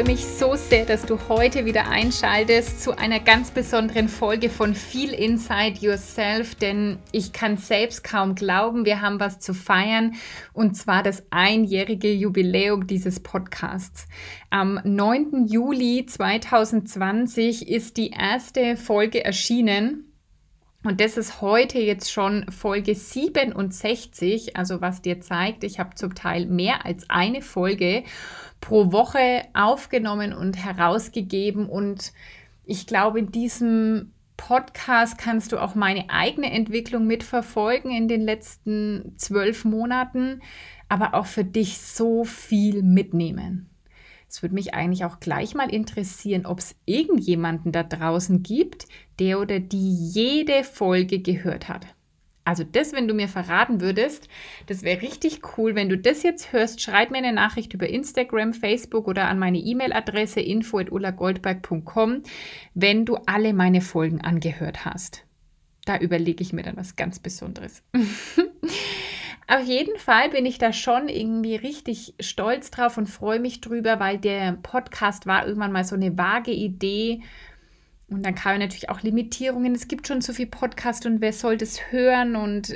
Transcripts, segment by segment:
Freue mich so sehr, dass du heute wieder einschaltest zu einer ganz besonderen Folge von Feel Inside Yourself, denn ich kann selbst kaum glauben, wir haben was zu feiern und zwar das einjährige Jubiläum dieses Podcasts. Am 9. Juli 2020 ist die erste Folge erschienen und das ist heute jetzt schon Folge 67, also was dir zeigt, ich habe zum Teil mehr als eine Folge pro Woche aufgenommen und herausgegeben. Und ich glaube, in diesem Podcast kannst du auch meine eigene Entwicklung mitverfolgen in den letzten zwölf Monaten, aber auch für dich so viel mitnehmen. Es würde mich eigentlich auch gleich mal interessieren, ob es irgendjemanden da draußen gibt, der oder die jede Folge gehört hat. Also das, wenn du mir verraten würdest, das wäre richtig cool. Wenn du das jetzt hörst, schreib mir eine Nachricht über Instagram, Facebook oder an meine E-Mail-Adresse info@ullagoldberg.com, wenn du alle meine Folgen angehört hast. Da überlege ich mir dann was ganz Besonderes. Auf jeden Fall bin ich da schon irgendwie richtig stolz drauf und freue mich drüber, weil der Podcast war irgendwann mal so eine vage Idee und dann kamen natürlich auch Limitierungen. Es gibt schon so viel Podcast und wer soll das hören? Und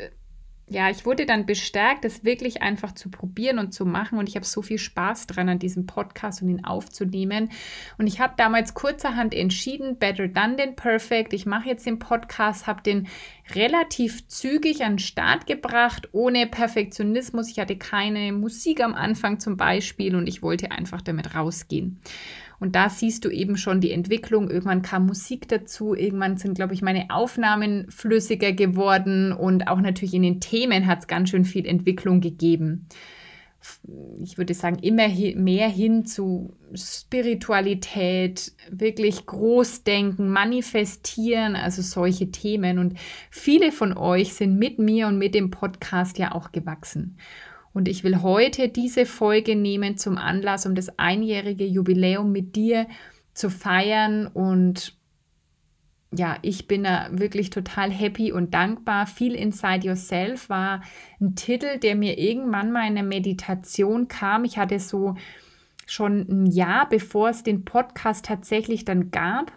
ja, ich wurde dann bestärkt, das wirklich einfach zu probieren und zu machen. Und ich habe so viel Spaß dran an diesem Podcast und ihn aufzunehmen. Und ich habe damals kurzerhand entschieden, better done than perfect. Ich mache jetzt den Podcast, habe den relativ zügig an den Start gebracht, ohne Perfektionismus. Ich hatte keine Musik am Anfang zum Beispiel und ich wollte einfach damit rausgehen. Und da siehst du eben schon die Entwicklung. Irgendwann kam Musik dazu, irgendwann sind, glaube ich, meine Aufnahmen flüssiger geworden und auch natürlich in den Themen hat es ganz schön viel Entwicklung gegeben. Ich würde sagen, immer mehr hin zu Spiritualität, wirklich Großdenken, Manifestieren, also solche Themen. Und viele von euch sind mit mir und mit dem Podcast ja auch gewachsen. Und ich will heute diese Folge nehmen zum Anlass, um das einjährige Jubiläum mit dir zu feiern. Und ja, ich bin da wirklich total happy und dankbar. Feel Inside Yourself war ein Titel, der mir irgendwann mal in der Meditation kam. Ich hatte so schon ein Jahr, bevor es den Podcast tatsächlich dann gab,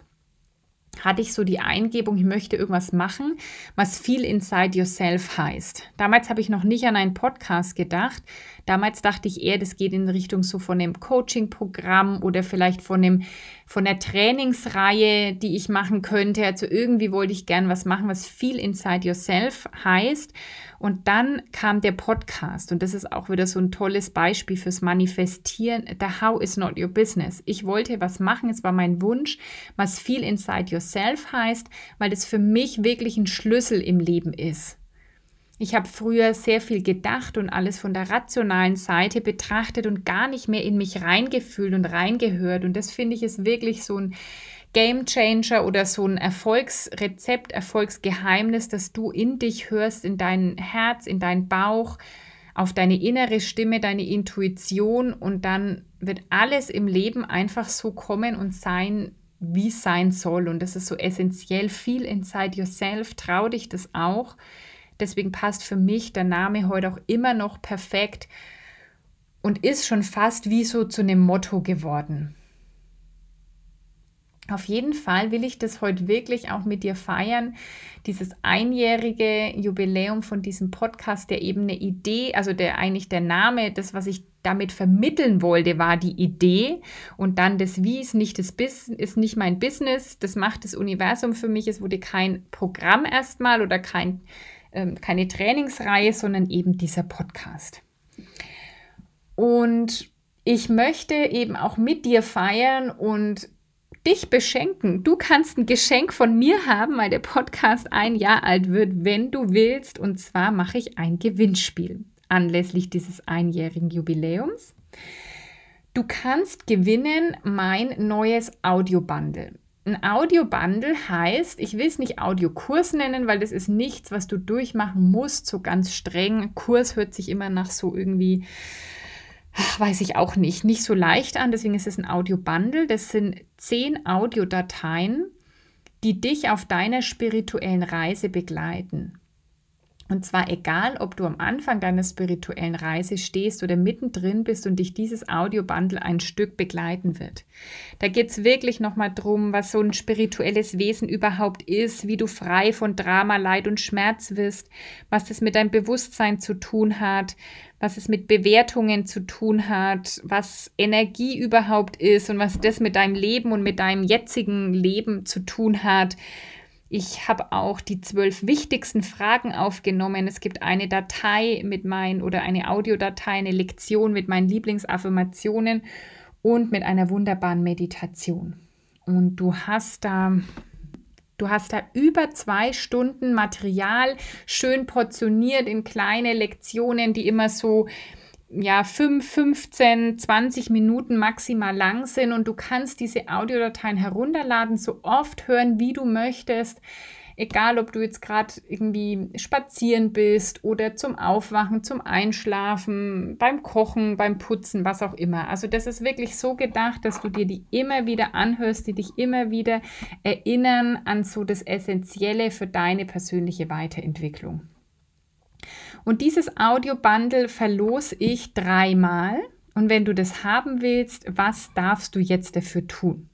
hatte ich so die Eingebung, ich möchte irgendwas machen, was viel Inside Yourself heißt. Damals habe ich noch nicht an einen Podcast gedacht. Damals dachte ich eher, das geht in Richtung so von einem Coaching-Programm oder vielleicht von, dem, von der Trainingsreihe, die ich machen könnte. Also irgendwie wollte ich gern was machen, was viel Inside Yourself heißt. Und dann kam der Podcast und das ist auch wieder so ein tolles Beispiel fürs Manifestieren. The How is not your business. Ich wollte was machen, es war mein Wunsch, was viel Inside Yourself heißt, weil das für mich wirklich ein Schlüssel im Leben ist. Ich habe früher sehr viel gedacht und alles von der rationalen Seite betrachtet und gar nicht mehr in mich reingefühlt und reingehört. Und das finde ich ist wirklich so ein Game Changer oder so ein Erfolgsrezept, Erfolgsgeheimnis, dass du in dich hörst, in dein Herz, in deinen Bauch, auf deine innere Stimme, deine Intuition und dann wird alles im Leben einfach so kommen und sein, wie sein soll. Und das ist so essentiell. Viel inside yourself. Trau dich das auch. Deswegen passt für mich der Name heute auch immer noch perfekt und ist schon fast wie so zu einem Motto geworden. Auf jeden Fall will ich das heute wirklich auch mit dir feiern, dieses einjährige Jubiläum von diesem Podcast, der eben eine Idee, also der eigentlich der Name, das, was ich damit vermitteln wollte, war die Idee und dann das Wie ist nicht das Bis, ist nicht mein Business, das macht das Universum für mich. Es wurde kein Programm erstmal oder kein, ähm, keine Trainingsreihe, sondern eben dieser Podcast. Und ich möchte eben auch mit dir feiern und dich beschenken. Du kannst ein Geschenk von mir haben, weil der Podcast ein Jahr alt wird, wenn du willst. Und zwar mache ich ein Gewinnspiel anlässlich dieses einjährigen Jubiläums. Du kannst gewinnen mein neues Audiobundle. ein Audiobundle heißt, ich will es nicht Audiokurs nennen, weil das ist nichts, was du durchmachen musst, so ganz streng. Kurs hört sich immer nach so irgendwie, weiß ich auch nicht, nicht so leicht an. Deswegen ist es ein Audiobundle. Das sind zehn Audiodateien, die dich auf deiner spirituellen Reise begleiten. Und zwar egal, ob du am Anfang deiner spirituellen Reise stehst oder mittendrin bist und dich dieses Audiobundle ein Stück begleiten wird. Da geht es wirklich nochmal drum, was so ein spirituelles Wesen überhaupt ist, wie du frei von Drama, Leid und Schmerz wirst, was das mit deinem Bewusstsein zu tun hat, was es mit Bewertungen zu tun hat, was Energie überhaupt ist und was das mit deinem Leben und mit deinem jetzigen Leben zu tun hat ich habe auch die zwölf wichtigsten Fragen aufgenommen. Es gibt eine Datei mit meinen oder eine Audiodatei, eine Lektion mit meinen Lieblingsaffirmationen und mit einer wunderbaren Meditation. Und du hast da Du hast da über zwei Stunden Material schön portioniert in kleine Lektionen, die immer so ja, 5, 15, 20 Minuten maximal lang sind und du kannst diese Audiodateien herunterladen, so oft hören, wie du möchtest. Egal, ob du jetzt gerade irgendwie spazieren bist oder zum Aufwachen, zum Einschlafen, beim Kochen, beim Putzen, was auch immer. Also das ist wirklich so gedacht, dass du dir die immer wieder anhörst, die dich immer wieder erinnern an so das Essentielle für deine persönliche Weiterentwicklung. Und dieses Audio-Bundle verlose ich dreimal. Und wenn du das haben willst, was darfst du jetzt dafür tun?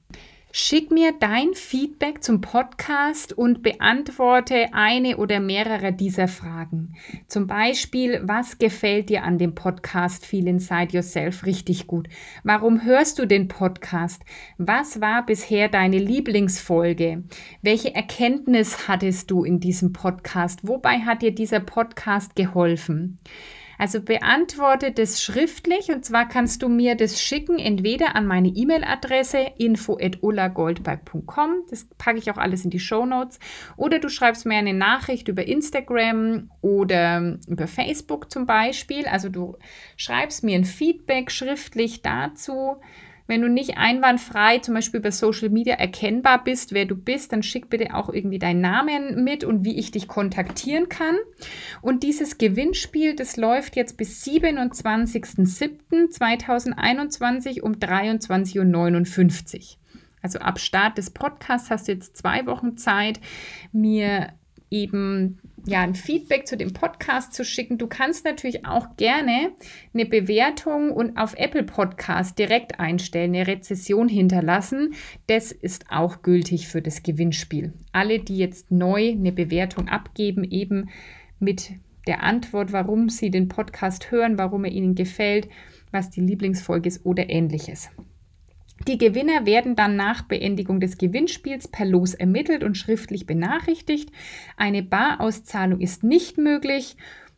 Schick mir dein Feedback zum Podcast und beantworte eine oder mehrere dieser Fragen. Zum Beispiel, was gefällt dir an dem Podcast Feel Inside Yourself richtig gut? Warum hörst du den Podcast? Was war bisher deine Lieblingsfolge? Welche Erkenntnis hattest du in diesem Podcast? Wobei hat dir dieser Podcast geholfen? Also beantworte das schriftlich und zwar kannst du mir das schicken, entweder an meine E-Mail-Adresse info.ullagoldberg.com, das packe ich auch alles in die Show Notes, oder du schreibst mir eine Nachricht über Instagram oder über Facebook zum Beispiel. Also du schreibst mir ein Feedback schriftlich dazu wenn du nicht einwandfrei zum Beispiel bei Social Media erkennbar bist, wer du bist, dann schick bitte auch irgendwie deinen Namen mit und wie ich dich kontaktieren kann. Und dieses Gewinnspiel, das läuft jetzt bis 27.07.2021 um 23.59 Uhr. Also ab Start des Podcasts hast du jetzt zwei Wochen Zeit, mir eben ja, ein Feedback zu dem Podcast zu schicken. Du kannst natürlich auch gerne eine Bewertung und auf Apple Podcast direkt einstellen, eine Rezession hinterlassen. Das ist auch gültig für das Gewinnspiel. Alle, die jetzt neu eine Bewertung abgeben, eben mit der Antwort, warum sie den Podcast hören, warum er ihnen gefällt, was die Lieblingsfolge ist oder ähnliches. Die Gewinner werden dann nach Beendigung des Gewinnspiels per Los ermittelt und schriftlich benachrichtigt. Eine Barauszahlung ist nicht möglich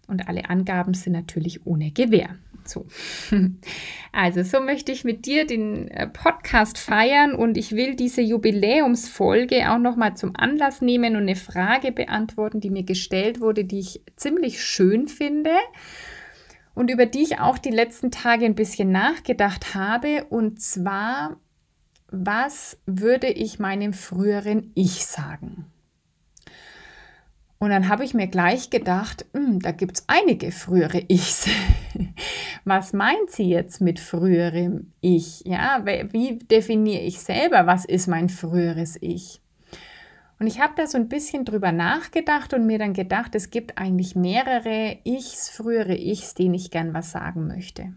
und alle Angaben sind natürlich ohne Gewähr. So. Also, so möchte ich mit dir den äh, Podcast feiern und ich will diese Jubiläumsfolge auch nochmal zum Anlass nehmen und eine Frage beantworten, die mir gestellt wurde, die ich ziemlich schön finde und über die ich auch die letzten Tage ein bisschen nachgedacht habe. Und zwar, was würde ich meinem früheren Ich sagen? Und dann habe ich mir gleich gedacht, hm, da gibt es einige frühere Ichs. was meint sie jetzt mit früherem Ich? Ja, wie definiere ich selber, was ist mein früheres Ich? Und ich habe da so ein bisschen drüber nachgedacht und mir dann gedacht, es gibt eigentlich mehrere Ichs, frühere Ichs, denen ich gern was sagen möchte.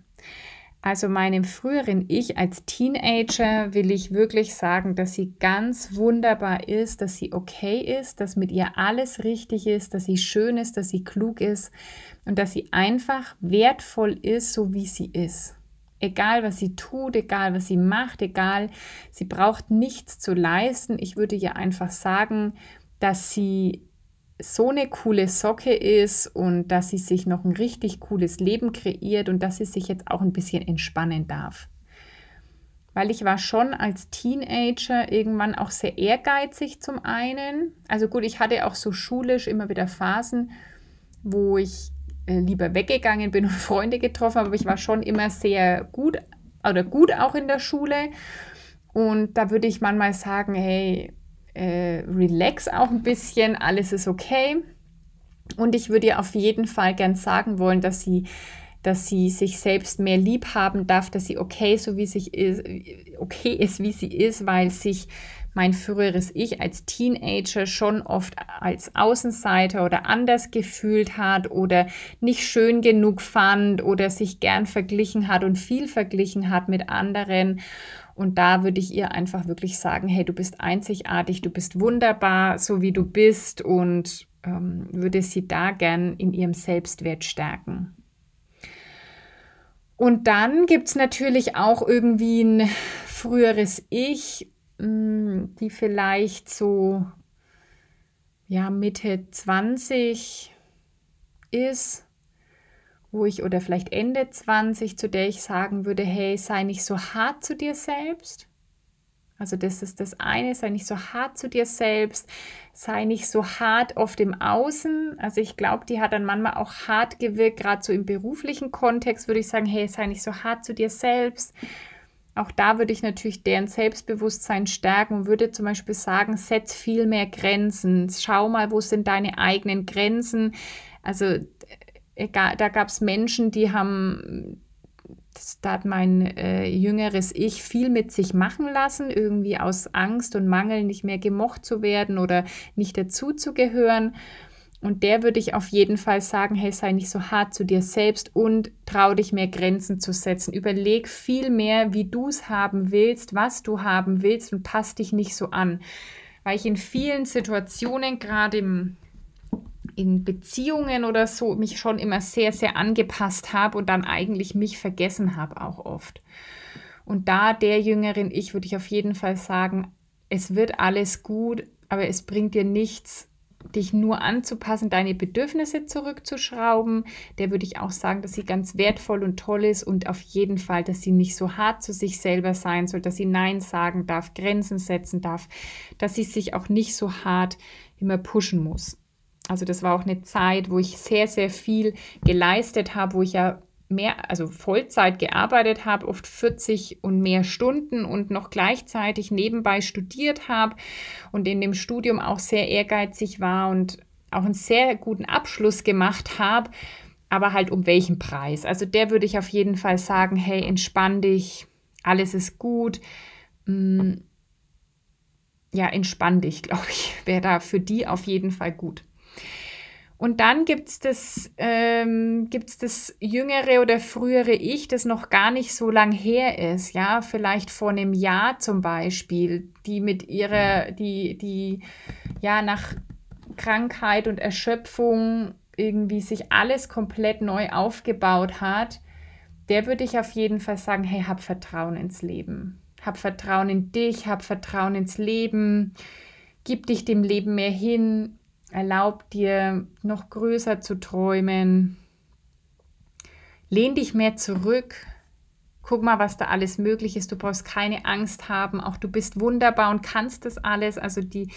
Also meinem früheren Ich als Teenager will ich wirklich sagen, dass sie ganz wunderbar ist, dass sie okay ist, dass mit ihr alles richtig ist, dass sie schön ist, dass sie klug ist und dass sie einfach wertvoll ist, so wie sie ist. Egal, was sie tut, egal, was sie macht, egal, sie braucht nichts zu leisten. Ich würde ihr einfach sagen, dass sie so eine coole Socke ist und dass sie sich noch ein richtig cooles Leben kreiert und dass sie sich jetzt auch ein bisschen entspannen darf. Weil ich war schon als Teenager irgendwann auch sehr ehrgeizig zum einen. Also gut, ich hatte auch so schulisch immer wieder Phasen, wo ich lieber weggegangen bin und Freunde getroffen aber ich war schon immer sehr gut oder gut auch in der Schule. Und da würde ich manchmal sagen, hey, äh, relax auch ein bisschen, alles ist okay. Und ich würde ihr auf jeden Fall gern sagen wollen, dass sie, dass sie sich selbst mehr lieb haben darf, dass sie okay so wie sich ist, okay ist, wie sie ist, weil sich mein früheres Ich als Teenager schon oft als Außenseiter oder anders gefühlt hat oder nicht schön genug fand oder sich gern verglichen hat und viel verglichen hat mit anderen. Und da würde ich ihr einfach wirklich sagen, hey, du bist einzigartig, du bist wunderbar, so wie du bist und ähm, würde sie da gern in ihrem Selbstwert stärken. Und dann gibt es natürlich auch irgendwie ein früheres Ich, die vielleicht so ja, Mitte 20 ist, wo ich oder vielleicht Ende 20, zu der ich sagen würde, hey, sei nicht so hart zu dir selbst. Also das ist das eine, sei nicht so hart zu dir selbst, sei nicht so hart oft im Außen. Also ich glaube, die hat dann manchmal auch hart gewirkt, gerade so im beruflichen Kontext würde ich sagen, hey, sei nicht so hart zu dir selbst. Auch da würde ich natürlich deren Selbstbewusstsein stärken und würde zum Beispiel sagen, setz viel mehr Grenzen. Schau mal, wo sind deine eigenen Grenzen. Also äh, egal, da gab es Menschen, die haben das, da hat mein äh, jüngeres Ich viel mit sich machen lassen, irgendwie aus Angst und Mangel nicht mehr gemocht zu werden oder nicht dazuzugehören. Und der würde ich auf jeden Fall sagen, hey, sei nicht so hart zu dir selbst und trau dich mehr Grenzen zu setzen. Überleg viel mehr, wie du es haben willst, was du haben willst und pass dich nicht so an. Weil ich in vielen Situationen, gerade in Beziehungen oder so mich schon immer sehr, sehr angepasst habe und dann eigentlich mich vergessen habe auch oft. Und da der Jüngerin ich würde ich auf jeden Fall sagen, es wird alles gut, aber es bringt dir nichts, dich nur anzupassen, deine Bedürfnisse zurückzuschrauben. Der würde ich auch sagen, dass sie ganz wertvoll und toll ist und auf jeden Fall, dass sie nicht so hart zu sich selber sein soll, dass sie Nein sagen darf, Grenzen setzen darf, dass sie sich auch nicht so hart immer pushen muss. Also das war auch eine Zeit, wo ich sehr, sehr viel geleistet habe, wo ich ja mehr, also Vollzeit gearbeitet habe, oft 40 und mehr Stunden und noch gleichzeitig nebenbei studiert habe und in dem Studium auch sehr ehrgeizig war und auch einen sehr guten Abschluss gemacht habe, aber halt um welchen Preis. Also der würde ich auf jeden Fall sagen, hey, entspann dich, alles ist gut. Mm, ja, entspann dich, glaube ich, wäre da für die auf jeden Fall gut. Und dann gibt es das, ähm, das jüngere oder frühere Ich, das noch gar nicht so lang her ist, ja, vielleicht vor einem Jahr zum Beispiel, die mit ihrer, die, die ja nach Krankheit und Erschöpfung irgendwie sich alles komplett neu aufgebaut hat, der würde ich auf jeden Fall sagen, hey, hab Vertrauen ins Leben. Hab Vertrauen in dich, hab Vertrauen ins Leben, gib dich dem Leben mehr hin, Erlaub dir noch größer zu träumen. Lehn dich mehr zurück. Guck mal, was da alles möglich ist. Du brauchst keine Angst haben. Auch du bist wunderbar und kannst das alles. Also die,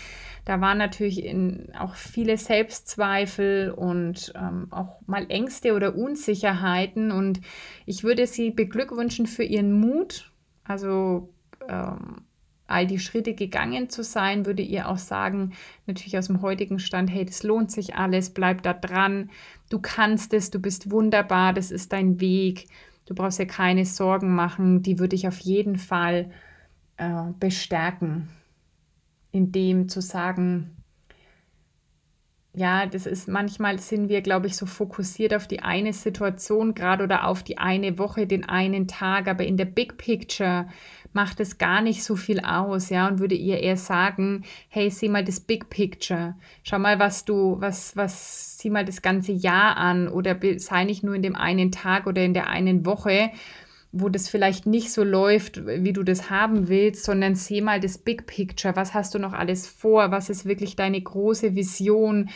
da waren natürlich in, auch viele Selbstzweifel und ähm, auch mal Ängste oder Unsicherheiten. Und ich würde sie beglückwünschen für ihren Mut. Also ähm, all die Schritte gegangen zu sein, würde ihr auch sagen, natürlich aus dem heutigen Stand, hey, das lohnt sich alles, bleib da dran, du kannst es, du bist wunderbar, das ist dein Weg, du brauchst ja keine Sorgen machen, die würde ich auf jeden Fall äh, bestärken, indem zu sagen, ja, das ist manchmal sind wir, glaube ich, so fokussiert auf die eine Situation gerade oder auf die eine Woche, den einen Tag, aber in der Big Picture macht es gar nicht so viel aus, ja, und würde ihr eher sagen, hey, sieh mal das Big Picture. Schau mal, was du, was, was, sieh mal das ganze Jahr an oder sei nicht nur in dem einen Tag oder in der einen Woche, wo das vielleicht nicht so läuft, wie du das haben willst, sondern seh mal das Big Picture. Was hast du noch alles vor? Was ist wirklich deine große Vision?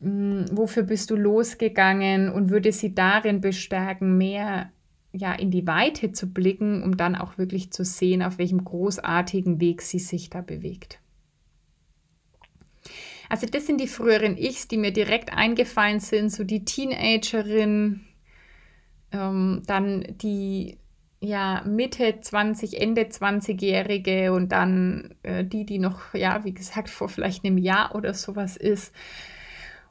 Hm, wofür bist du losgegangen und würde sie darin bestärken, mehr ja, in die Weite zu blicken, um dann auch wirklich zu sehen, auf welchem großartigen Weg sie sich da bewegt. Also das sind die früheren Ichs, die mir direkt eingefallen sind, so die Teenagerin, ähm, dann die ja, Mitte 20, Ende 20-Jährige und dann äh, die, die noch, ja, wie gesagt, vor vielleicht einem Jahr oder sowas ist.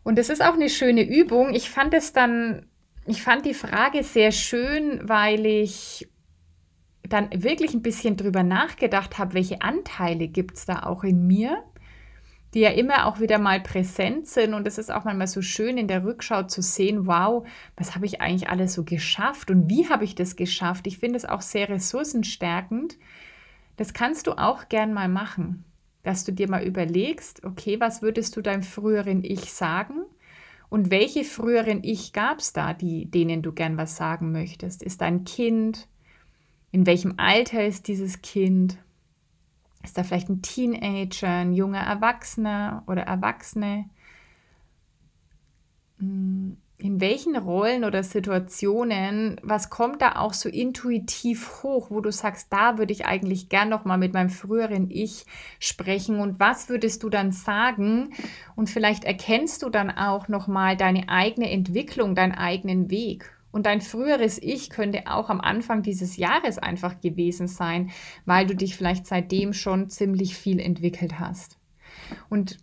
Und es ist auch eine schöne Übung. Ich fand es dann, ich fand die Frage sehr schön, weil ich dann wirklich ein bisschen drüber nachgedacht habe, welche Anteile gibt es da auch in mir die ja immer auch wieder mal präsent sind. Und es ist auch manchmal so schön in der Rückschau zu sehen, wow, was habe ich eigentlich alles so geschafft und wie habe ich das geschafft? Ich finde es auch sehr ressourcenstärkend. Das kannst du auch gern mal machen, dass du dir mal überlegst, okay, was würdest du deinem früheren Ich sagen? Und welche früheren Ich gab es da, die, denen du gern was sagen möchtest? Ist dein Kind? In welchem Alter ist dieses Kind? Ist da vielleicht ein Teenager, ein junger Erwachsener oder Erwachsene? Hm, in welchen Rollen oder Situationen, was kommt da auch so intuitiv hoch, wo du sagst, da würde ich eigentlich gern noch mal mit meinem früheren Ich sprechen und was würdest du dann sagen? Und vielleicht erkennst du dann auch noch mal deine eigene Entwicklung, deinen eigenen Weg. Und dein früheres Ich könnte auch am Anfang dieses Jahres einfach gewesen sein, weil du dich vielleicht seitdem schon ziemlich viel entwickelt hast. Und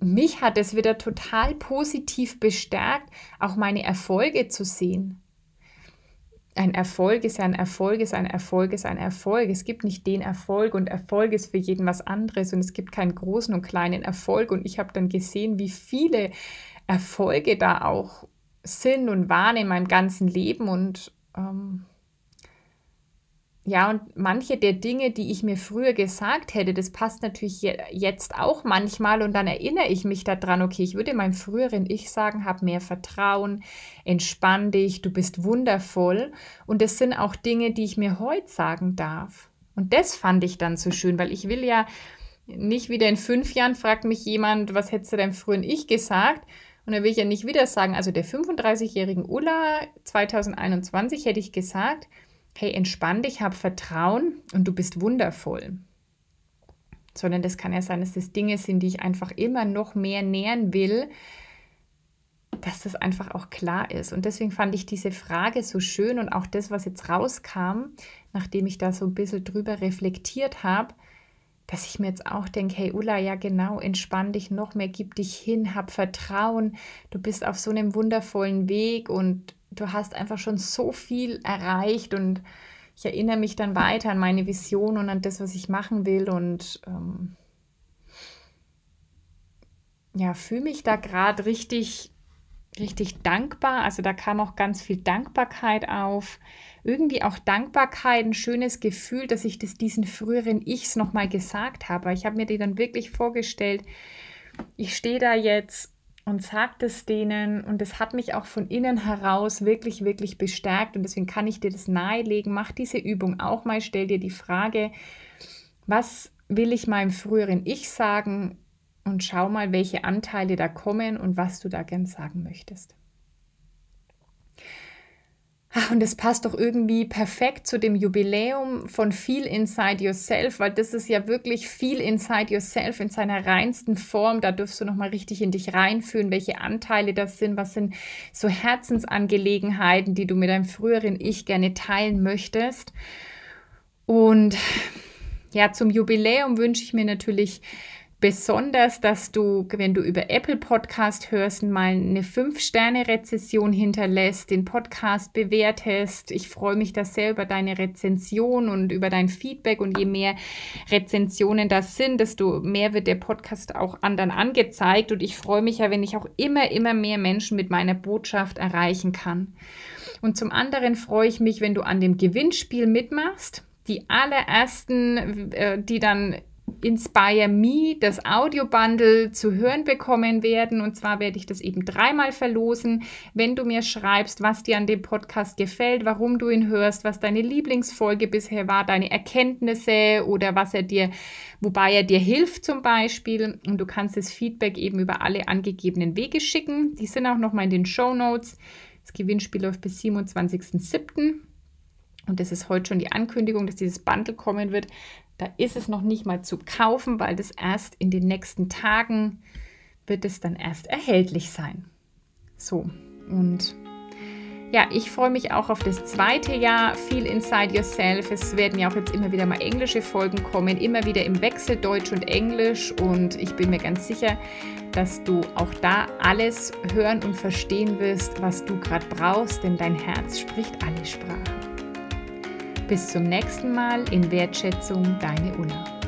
mich hat es wieder total positiv bestärkt, auch meine Erfolge zu sehen. Ein Erfolg ist ein Erfolg, ist ein Erfolg, ist ein Erfolg. Es gibt nicht den Erfolg und Erfolg ist für jeden was anderes und es gibt keinen großen und kleinen Erfolg. Und ich habe dann gesehen, wie viele Erfolge da auch Sinn und Wahn in meinem ganzen Leben und ähm, ja, und manche der Dinge, die ich mir früher gesagt hätte, das passt natürlich jetzt auch manchmal und dann erinnere ich mich daran, okay, ich würde meinem früheren Ich sagen, hab mehr Vertrauen, entspann dich, du bist wundervoll und das sind auch Dinge, die ich mir heute sagen darf. Und das fand ich dann so schön, weil ich will ja nicht wieder in fünf Jahren fragt mich jemand, was hättest du deinem früheren Ich gesagt, und da will ich ja nicht wieder sagen, also der 35-jährigen Ulla 2021 hätte ich gesagt, hey, entspann dich, hab Vertrauen und du bist wundervoll. Sondern das kann ja sein, dass das Dinge sind, die ich einfach immer noch mehr nähern will, dass das einfach auch klar ist. Und deswegen fand ich diese Frage so schön und auch das, was jetzt rauskam, nachdem ich da so ein bisschen drüber reflektiert habe, dass ich mir jetzt auch denke, hey Ulla, ja genau, entspann dich noch mehr, gib dich hin, hab Vertrauen, du bist auf so einem wundervollen Weg und du hast einfach schon so viel erreicht und ich erinnere mich dann weiter an meine Vision und an das, was ich machen will und ähm, ja, fühle mich da gerade richtig, richtig dankbar. Also da kam auch ganz viel Dankbarkeit auf irgendwie auch Dankbarkeit, ein schönes Gefühl, dass ich das diesen früheren Ichs nochmal gesagt habe. Ich habe mir die dann wirklich vorgestellt, ich stehe da jetzt und sage das denen und es hat mich auch von innen heraus wirklich, wirklich bestärkt und deswegen kann ich dir das nahelegen. Mach diese Übung auch mal, stell dir die Frage, was will ich meinem früheren Ich sagen und schau mal, welche Anteile da kommen und was du da gern sagen möchtest. Ach, und das passt doch irgendwie perfekt zu dem Jubiläum von Feel Inside Yourself, weil das ist ja wirklich Feel Inside Yourself in seiner reinsten Form. Da dürfst du nochmal richtig in dich reinfühlen, welche Anteile das sind, was sind so Herzensangelegenheiten, die du mit deinem früheren Ich gerne teilen möchtest. Und ja, zum Jubiläum wünsche ich mir natürlich besonders, dass du, wenn du über Apple Podcast hörst, mal eine 5-Sterne-Rezession hinterlässt, den Podcast bewertest. Ich freue mich da sehr über deine Rezension und über dein Feedback. Und je mehr Rezensionen das sind, desto mehr wird der Podcast auch anderen angezeigt. Und ich freue mich ja, wenn ich auch immer, immer mehr Menschen mit meiner Botschaft erreichen kann. Und zum anderen freue ich mich, wenn du an dem Gewinnspiel mitmachst. Die allerersten, äh, die dann Inspire Me, das Audio-Bundle zu hören bekommen werden. Und zwar werde ich das eben dreimal verlosen, wenn du mir schreibst, was dir an dem Podcast gefällt, warum du ihn hörst, was deine Lieblingsfolge bisher war, deine Erkenntnisse oder was er dir, wobei er dir hilft zum Beispiel. Und du kannst das Feedback eben über alle angegebenen Wege schicken. Die sind auch nochmal in den Show Notes. Das Gewinnspiel läuft bis 27.07. Und das ist heute schon die Ankündigung, dass dieses Bundle kommen wird. Da ist es noch nicht mal zu kaufen, weil das erst in den nächsten Tagen wird es dann erst erhältlich sein. So, und ja, ich freue mich auch auf das zweite Jahr Feel Inside Yourself. Es werden ja auch jetzt immer wieder mal englische Folgen kommen, immer wieder im Wechsel Deutsch und Englisch. Und ich bin mir ganz sicher, dass du auch da alles hören und verstehen wirst, was du gerade brauchst, denn dein Herz spricht alle Sprachen. Bis zum nächsten Mal in Wertschätzung, deine Ulla.